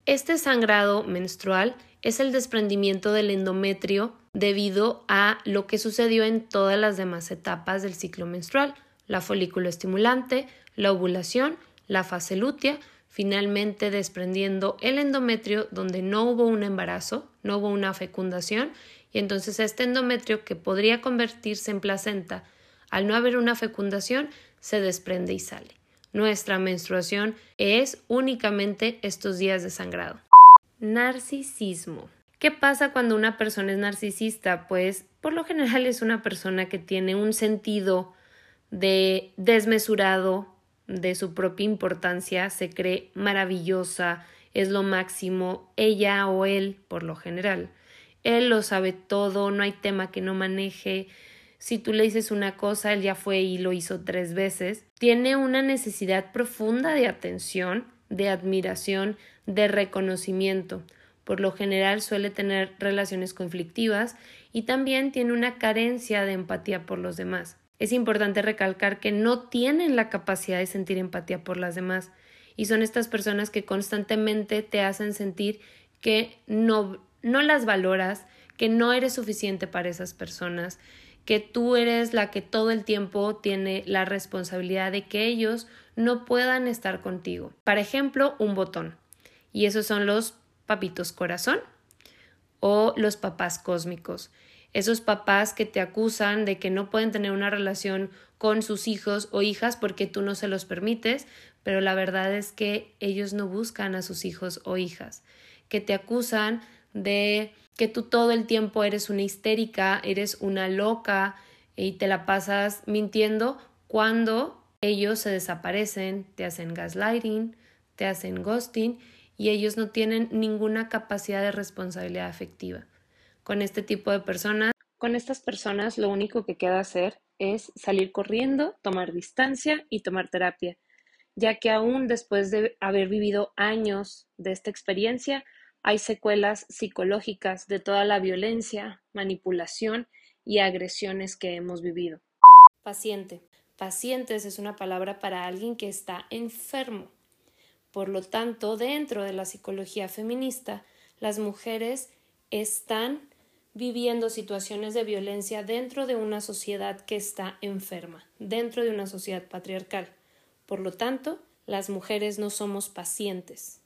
este sangrado menstrual es el desprendimiento del endometrio debido a lo que sucedió en todas las demás etapas del ciclo menstrual, la folículo estimulante, la ovulación, la fase lútea, finalmente desprendiendo el endometrio donde no hubo un embarazo, no hubo una fecundación, y entonces este endometrio que podría convertirse en placenta, al no haber una fecundación, se desprende y sale. Nuestra menstruación es únicamente estos días de sangrado. Narcisismo. ¿Qué pasa cuando una persona es narcisista? Pues por lo general es una persona que tiene un sentido de desmesurado de su propia importancia, se cree maravillosa, es lo máximo, ella o él por lo general. Él lo sabe todo, no hay tema que no maneje, si tú le dices una cosa, él ya fue y lo hizo tres veces. Tiene una necesidad profunda de atención, de admiración, de reconocimiento. Por lo general suele tener relaciones conflictivas y también tiene una carencia de empatía por los demás. Es importante recalcar que no tienen la capacidad de sentir empatía por las demás y son estas personas que constantemente te hacen sentir que no, no las valoras, que no eres suficiente para esas personas, que tú eres la que todo el tiempo tiene la responsabilidad de que ellos no puedan estar contigo. Por ejemplo, un botón. Y esos son los papitos corazón o los papás cósmicos. Esos papás que te acusan de que no pueden tener una relación con sus hijos o hijas porque tú no se los permites, pero la verdad es que ellos no buscan a sus hijos o hijas, que te acusan de que tú todo el tiempo eres una histérica, eres una loca y te la pasas mintiendo cuando ellos se desaparecen, te hacen gaslighting, te hacen ghosting y ellos no tienen ninguna capacidad de responsabilidad afectiva. Con este tipo de personas, con estas personas lo único que queda hacer es salir corriendo, tomar distancia y tomar terapia, ya que aún después de haber vivido años de esta experiencia, hay secuelas psicológicas de toda la violencia, manipulación y agresiones que hemos vivido. Paciente. Pacientes es una palabra para alguien que está enfermo. Por lo tanto, dentro de la psicología feminista, las mujeres están viviendo situaciones de violencia dentro de una sociedad que está enferma, dentro de una sociedad patriarcal. Por lo tanto, las mujeres no somos pacientes.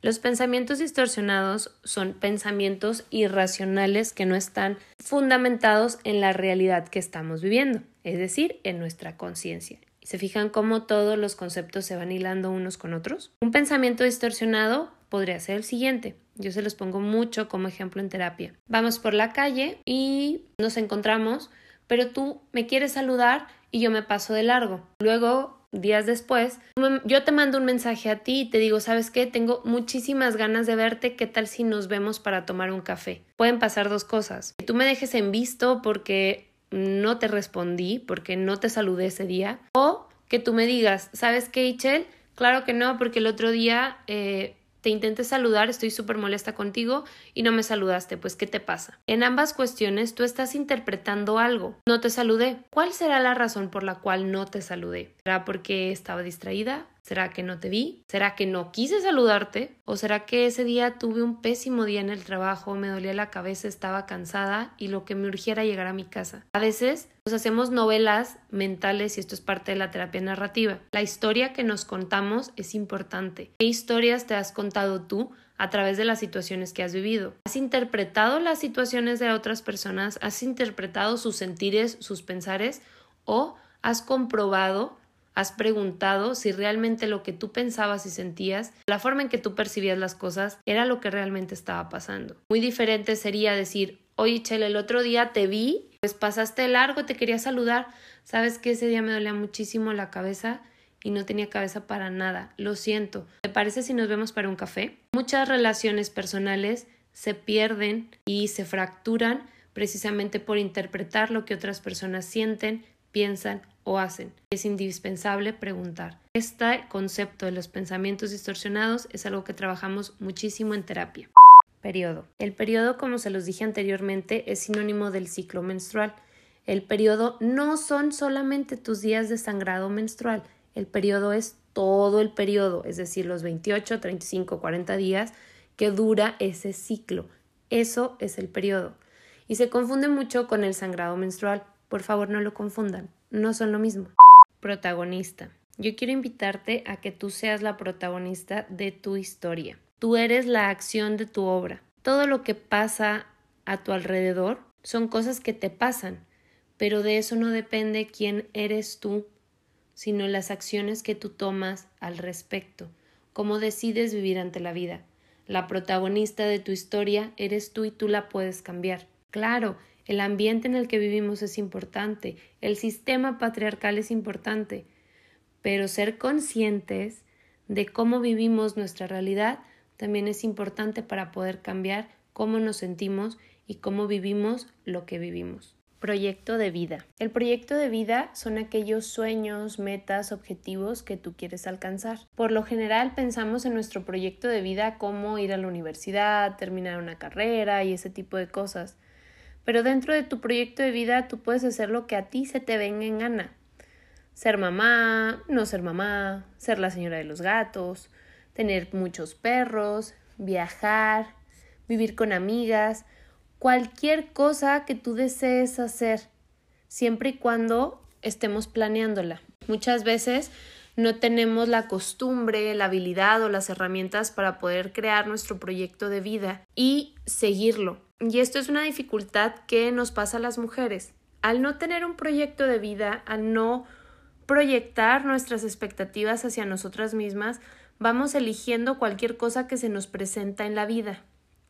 Los pensamientos distorsionados son pensamientos irracionales que no están fundamentados en la realidad que estamos viviendo, es decir, en nuestra conciencia. ¿Se fijan cómo todos los conceptos se van hilando unos con otros? Un pensamiento distorsionado podría ser el siguiente. Yo se los pongo mucho como ejemplo en terapia. Vamos por la calle y nos encontramos, pero tú me quieres saludar y yo me paso de largo. Luego días después, yo te mando un mensaje a ti y te digo, ¿sabes qué? Tengo muchísimas ganas de verte, ¿qué tal si nos vemos para tomar un café? Pueden pasar dos cosas. Tú me dejes en visto porque no te respondí, porque no te saludé ese día, o que tú me digas, ¿sabes qué, Ichel? Claro que no, porque el otro día eh, te intenté saludar, estoy súper molesta contigo y no me saludaste, pues ¿qué te pasa? En ambas cuestiones tú estás interpretando algo. No te saludé. ¿Cuál será la razón por la cual no te saludé? ¿Será porque estaba distraída? ¿Será que no te vi? ¿Será que no quise saludarte? ¿O será que ese día tuve un pésimo día en el trabajo, me dolía la cabeza, estaba cansada y lo que me urgiera llegar a mi casa? A veces nos hacemos novelas mentales y esto es parte de la terapia narrativa. La historia que nos contamos es importante. ¿Qué historias te has contado tú? a través de las situaciones que has vivido. ¿Has interpretado las situaciones de otras personas? ¿Has interpretado sus sentires, sus pensares? ¿O has comprobado has preguntado si realmente lo que tú pensabas y sentías, la forma en que tú percibías las cosas, era lo que realmente estaba pasando. Muy diferente sería decir, oye, Chele, el otro día te vi, pues pasaste largo, te quería saludar, sabes que ese día me dolía muchísimo la cabeza y no tenía cabeza para nada, lo siento. ¿Te parece si nos vemos para un café? Muchas relaciones personales se pierden y se fracturan precisamente por interpretar lo que otras personas sienten, piensan o hacen. Es indispensable preguntar. Este concepto de los pensamientos distorsionados es algo que trabajamos muchísimo en terapia. Periodo. El periodo, como se los dije anteriormente, es sinónimo del ciclo menstrual. El periodo no son solamente tus días de sangrado menstrual, el periodo es todo el periodo, es decir, los 28, 35, 40 días que dura ese ciclo. Eso es el periodo. Y se confunde mucho con el sangrado menstrual. Por favor, no lo confundan no son lo mismo. Protagonista. Yo quiero invitarte a que tú seas la protagonista de tu historia. Tú eres la acción de tu obra. Todo lo que pasa a tu alrededor son cosas que te pasan, pero de eso no depende quién eres tú, sino las acciones que tú tomas al respecto, cómo decides vivir ante la vida. La protagonista de tu historia eres tú y tú la puedes cambiar. Claro, el ambiente en el que vivimos es importante, el sistema patriarcal es importante, pero ser conscientes de cómo vivimos nuestra realidad también es importante para poder cambiar cómo nos sentimos y cómo vivimos lo que vivimos. Proyecto de vida. El proyecto de vida son aquellos sueños, metas, objetivos que tú quieres alcanzar. Por lo general pensamos en nuestro proyecto de vida como ir a la universidad, terminar una carrera y ese tipo de cosas. Pero dentro de tu proyecto de vida tú puedes hacer lo que a ti se te venga en gana. Ser mamá, no ser mamá, ser la señora de los gatos, tener muchos perros, viajar, vivir con amigas, cualquier cosa que tú desees hacer, siempre y cuando estemos planeándola. Muchas veces no tenemos la costumbre, la habilidad o las herramientas para poder crear nuestro proyecto de vida y seguirlo. Y esto es una dificultad que nos pasa a las mujeres. Al no tener un proyecto de vida, al no proyectar nuestras expectativas hacia nosotras mismas, vamos eligiendo cualquier cosa que se nos presenta en la vida,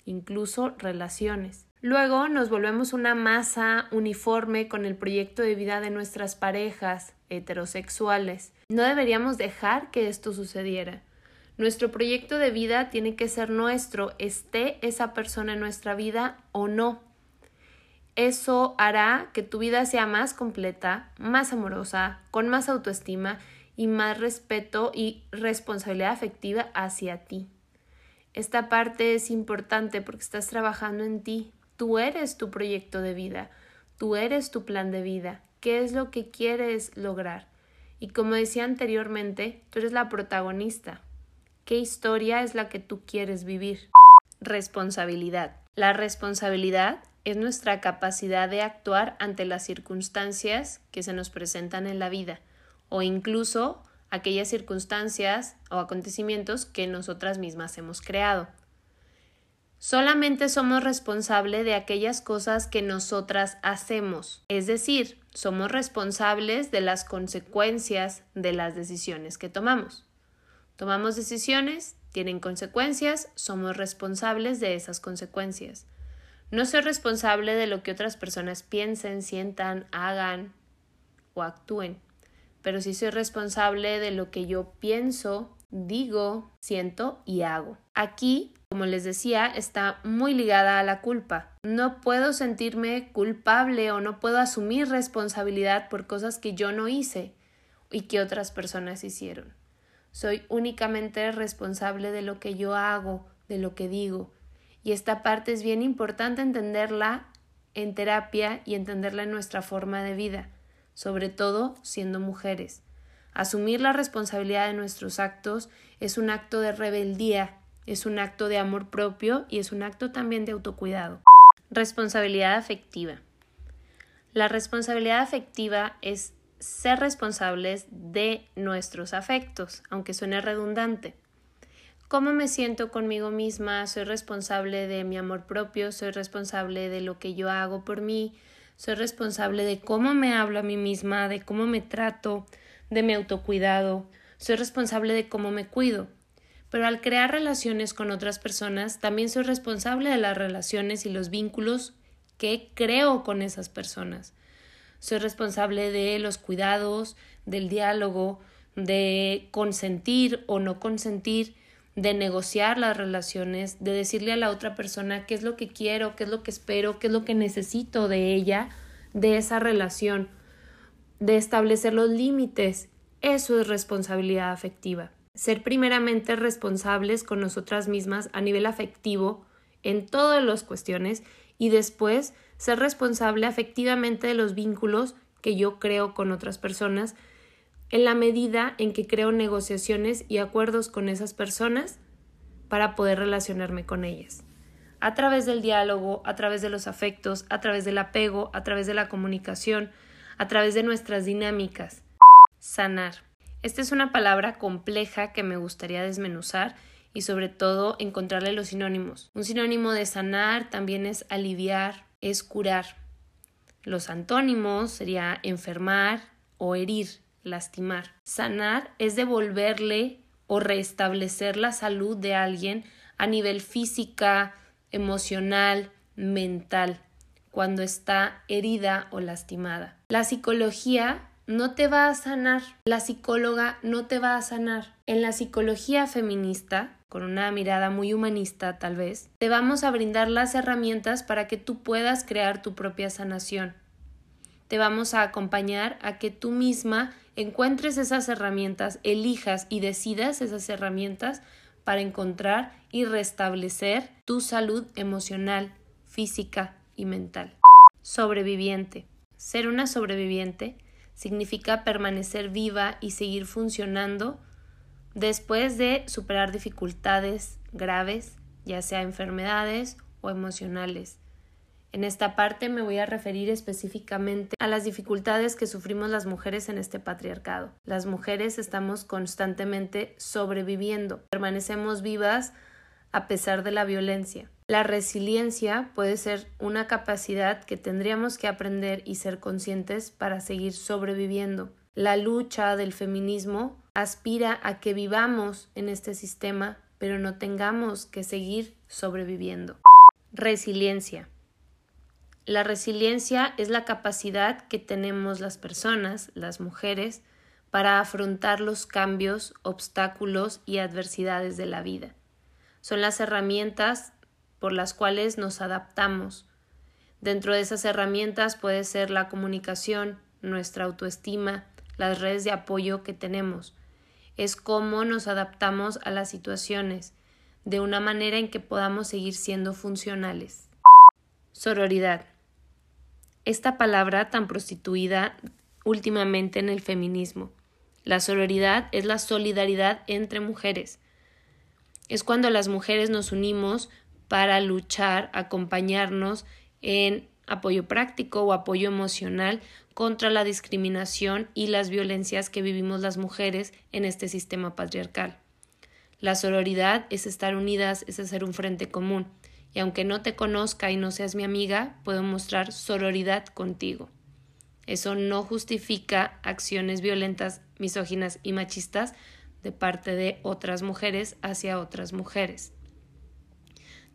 incluso relaciones. Luego nos volvemos una masa uniforme con el proyecto de vida de nuestras parejas heterosexuales. No deberíamos dejar que esto sucediera. Nuestro proyecto de vida tiene que ser nuestro, esté esa persona en nuestra vida o no. Eso hará que tu vida sea más completa, más amorosa, con más autoestima y más respeto y responsabilidad afectiva hacia ti. Esta parte es importante porque estás trabajando en ti. Tú eres tu proyecto de vida, tú eres tu plan de vida, qué es lo que quieres lograr. Y como decía anteriormente, tú eres la protagonista. ¿Qué historia es la que tú quieres vivir? Responsabilidad. La responsabilidad es nuestra capacidad de actuar ante las circunstancias que se nos presentan en la vida o incluso aquellas circunstancias o acontecimientos que nosotras mismas hemos creado. Solamente somos responsables de aquellas cosas que nosotras hacemos, es decir, somos responsables de las consecuencias de las decisiones que tomamos. Tomamos decisiones, tienen consecuencias, somos responsables de esas consecuencias. No soy responsable de lo que otras personas piensen, sientan, hagan o actúen, pero sí soy responsable de lo que yo pienso, digo, siento y hago. Aquí como les decía, está muy ligada a la culpa. No puedo sentirme culpable o no puedo asumir responsabilidad por cosas que yo no hice y que otras personas hicieron. Soy únicamente responsable de lo que yo hago, de lo que digo. Y esta parte es bien importante entenderla en terapia y entenderla en nuestra forma de vida, sobre todo siendo mujeres. Asumir la responsabilidad de nuestros actos es un acto de rebeldía es un acto de amor propio y es un acto también de autocuidado. Responsabilidad afectiva. La responsabilidad afectiva es ser responsables de nuestros afectos, aunque suene redundante. ¿Cómo me siento conmigo misma? Soy responsable de mi amor propio, soy responsable de lo que yo hago por mí, soy responsable de cómo me hablo a mí misma, de cómo me trato, de mi autocuidado, soy responsable de cómo me cuido pero al crear relaciones con otras personas también soy responsable de las relaciones y los vínculos que creo con esas personas. Soy responsable de los cuidados, del diálogo, de consentir o no consentir, de negociar las relaciones, de decirle a la otra persona qué es lo que quiero, qué es lo que espero, qué es lo que necesito de ella, de esa relación, de establecer los límites. Eso es responsabilidad afectiva ser primeramente responsables con nosotras mismas a nivel afectivo en todas las cuestiones y después ser responsable afectivamente de los vínculos que yo creo con otras personas en la medida en que creo negociaciones y acuerdos con esas personas para poder relacionarme con ellas. A través del diálogo, a través de los afectos, a través del apego, a través de la comunicación, a través de nuestras dinámicas. Sanar. Esta es una palabra compleja que me gustaría desmenuzar y sobre todo encontrarle los sinónimos. Un sinónimo de sanar también es aliviar, es curar. Los antónimos sería enfermar o herir, lastimar. Sanar es devolverle o restablecer la salud de alguien a nivel física, emocional, mental, cuando está herida o lastimada. La psicología no te va a sanar, la psicóloga no te va a sanar. En la psicología feminista, con una mirada muy humanista tal vez, te vamos a brindar las herramientas para que tú puedas crear tu propia sanación. Te vamos a acompañar a que tú misma encuentres esas herramientas, elijas y decidas esas herramientas para encontrar y restablecer tu salud emocional, física y mental. Sobreviviente. Ser una sobreviviente significa permanecer viva y seguir funcionando después de superar dificultades graves, ya sea enfermedades o emocionales. En esta parte me voy a referir específicamente a las dificultades que sufrimos las mujeres en este patriarcado. Las mujeres estamos constantemente sobreviviendo, permanecemos vivas a pesar de la violencia. La resiliencia puede ser una capacidad que tendríamos que aprender y ser conscientes para seguir sobreviviendo. La lucha del feminismo aspira a que vivamos en este sistema, pero no tengamos que seguir sobreviviendo. Resiliencia. La resiliencia es la capacidad que tenemos las personas, las mujeres, para afrontar los cambios, obstáculos y adversidades de la vida. Son las herramientas por las cuales nos adaptamos. Dentro de esas herramientas puede ser la comunicación, nuestra autoestima, las redes de apoyo que tenemos. Es cómo nos adaptamos a las situaciones, de una manera en que podamos seguir siendo funcionales. Sororidad. Esta palabra tan prostituida últimamente en el feminismo. La sororidad es la solidaridad entre mujeres. Es cuando las mujeres nos unimos para luchar, acompañarnos en apoyo práctico o apoyo emocional contra la discriminación y las violencias que vivimos las mujeres en este sistema patriarcal. La sororidad es estar unidas, es hacer un frente común, y aunque no te conozca y no seas mi amiga, puedo mostrar sororidad contigo. Eso no justifica acciones violentas, misóginas y machistas de parte de otras mujeres hacia otras mujeres.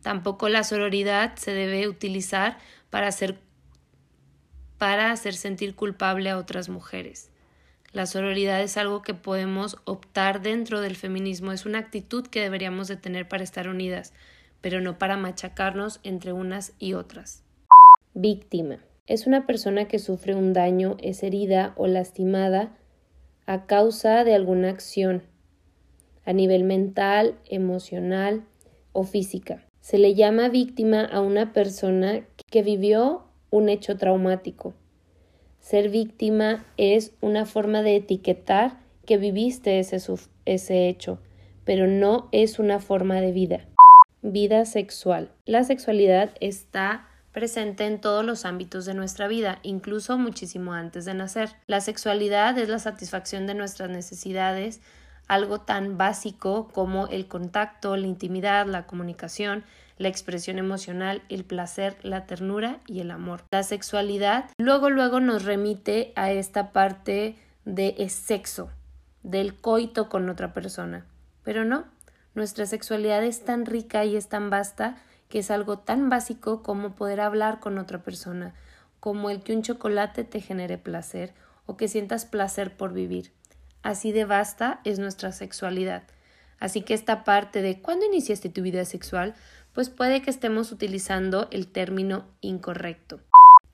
Tampoco la sororidad se debe utilizar para hacer, para hacer sentir culpable a otras mujeres. La sororidad es algo que podemos optar dentro del feminismo, es una actitud que deberíamos de tener para estar unidas, pero no para machacarnos entre unas y otras. Víctima. Es una persona que sufre un daño, es herida o lastimada a causa de alguna acción a nivel mental, emocional o física. Se le llama víctima a una persona que vivió un hecho traumático. Ser víctima es una forma de etiquetar que viviste ese, ese hecho, pero no es una forma de vida. Vida sexual. La sexualidad está presente en todos los ámbitos de nuestra vida, incluso muchísimo antes de nacer. La sexualidad es la satisfacción de nuestras necesidades, algo tan básico como el contacto, la intimidad, la comunicación, la expresión emocional, el placer, la ternura y el amor. La sexualidad luego luego nos remite a esta parte de sexo, del coito con otra persona. Pero no, nuestra sexualidad es tan rica y es tan vasta que es algo tan básico como poder hablar con otra persona, como el que un chocolate te genere placer o que sientas placer por vivir. Así de vasta es nuestra sexualidad. Así que esta parte de ¿cuándo iniciaste tu vida sexual? pues puede que estemos utilizando el término incorrecto.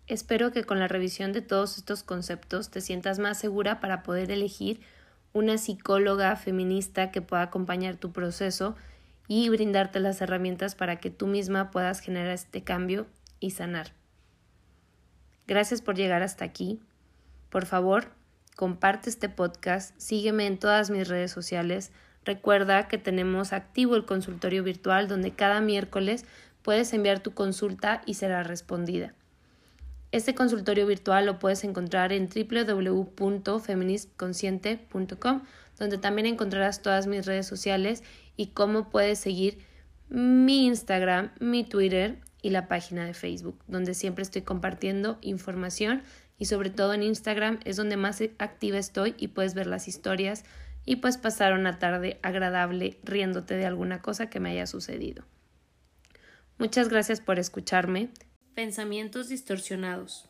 Espero que con la revisión de todos estos conceptos te sientas más segura para poder elegir una psicóloga feminista que pueda acompañar tu proceso y brindarte las herramientas para que tú misma puedas generar este cambio y sanar. Gracias por llegar hasta aquí. Por favor, comparte este podcast, sígueme en todas mis redes sociales, Recuerda que tenemos activo el consultorio virtual donde cada miércoles puedes enviar tu consulta y será respondida. Este consultorio virtual lo puedes encontrar en www.feministconsciente.com, donde también encontrarás todas mis redes sociales y cómo puedes seguir mi Instagram, mi Twitter y la página de Facebook, donde siempre estoy compartiendo información y sobre todo en Instagram es donde más activa estoy y puedes ver las historias y pues pasar una tarde agradable riéndote de alguna cosa que me haya sucedido. Muchas gracias por escucharme. Pensamientos distorsionados.